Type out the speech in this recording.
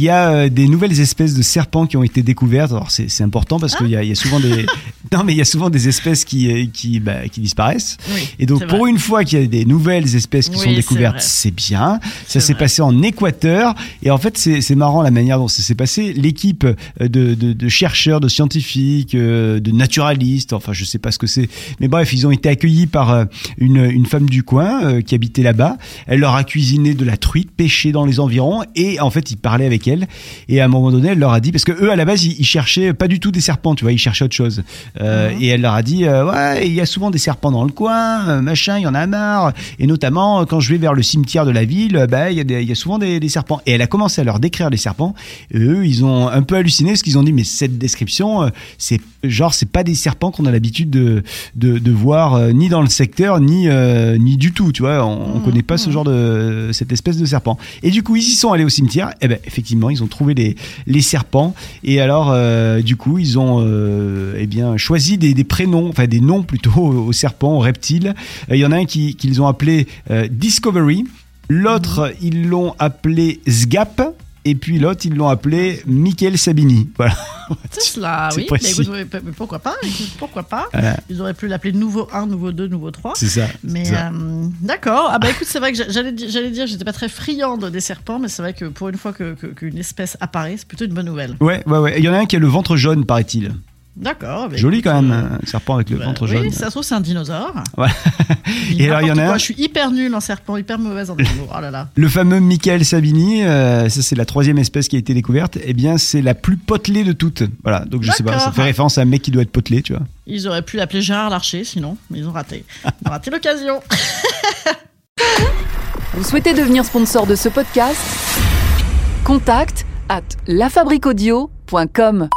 Il y a euh, des nouvelles espèces de serpents qui ont été découvertes. Alors c'est important parce qu'il y, a- il y a souvent des non mais il y a souvent des espèces qui euh, qui bah, qui disparaissent. Oui, Et donc pour vrai. une fois qu'il y a des nouvelles espèces qui Oui, sont découvertes, c'est bien. Ça s'est passé en Équateur et en fait c'est marrant la manière dont ça s'est passé. L'équipe euh, de, de, de chercheurs, de scientifiques, de naturalistes, enfin je sais pas ce que c'est, mais bref ils ont été accueillis par une, une femme du coin qui habitait là-bas. Elle leur a cuisiné de la truite pêchée dans les environs et en fait ils parlaient avec elle et à un moment donné elle leur a dit parce que eux à la base ils, ils cherchaient pas du tout des serpents, tu vois, ils cherchaient autre chose. Euh, Et elle leur a dit euh, ouais il y a souvent des serpents dans le coin, euh, machin, il y en a marre. Et notamment quand je vais vers le cimetière de la ville, bah il y a des- il y, a souvent des, des serpents. Et elle a commencé à leur décrire les serpents. Et eux ils ont un peu halluciné parce qu'ils ont dit mais cette description c'est genre c'est pas des serpents qu'on a l'habitude de, de de voir euh, ni dans le secteur ni ni du tout, tu vois. On, on connaît pas ce genre de cette espèce de serpent. Et du coup ils y sont allés au cimetière. Et ben effectivement ils ont trouvé les serpents. Et alors, euh, du coup, ils ont euh, eh choisi des, prénoms, enfin des noms plutôt aux, serpents, aux reptiles. Euh, Il y en a un qui- qu'ils ont appelé Discovery. L'autre, ils l'ont appelé Sgap. Et puis l'autre, ils l'ont appelé Michael Sabini. Voilà. C'est cela, oui. Mais, pourquoi pas Pourquoi pas Voilà. Ils auraient pu l'appeler nouveau 1, nouveau 2, nouveau 3. C'est ça. Mais euh, d'accord. Ah bah écoute, c'est vrai que j'a- j'allais di- j'allais dire, j'étais pas très friande des serpents, mais c'est vrai que pour une fois que- que- qu'une espèce apparaît, c'est plutôt une bonne nouvelle. Ouais, ouais, ouais. Il y en a un qui a le ventre jaune, paraît-il. D'accord. bah Joli quand même, euh, un serpent avec le bah, ventre oui, jaune. ça se trouve c'est un dinosaure. Voilà. Dis Et alors, il y en a quoi, un- Je suis hyper nulle en serpent, hyper mauvaise en animaux. Oh là là. Le fameux Michael Sabini, euh, ça c'est la troisième espèce qui a été découverte. Eh bien, c'est la plus potelée de toutes. Voilà. Donc je sais pas, ça fait référence à un mec qui doit être potelé, tu vois. Ils auraient pu l'appeler Gérard Larcher, sinon, mais ils ont raté. Ils ont raté l'occasion. Vous souhaitez devenir sponsor de ce podcast? Contact à lafabriquaudio.com.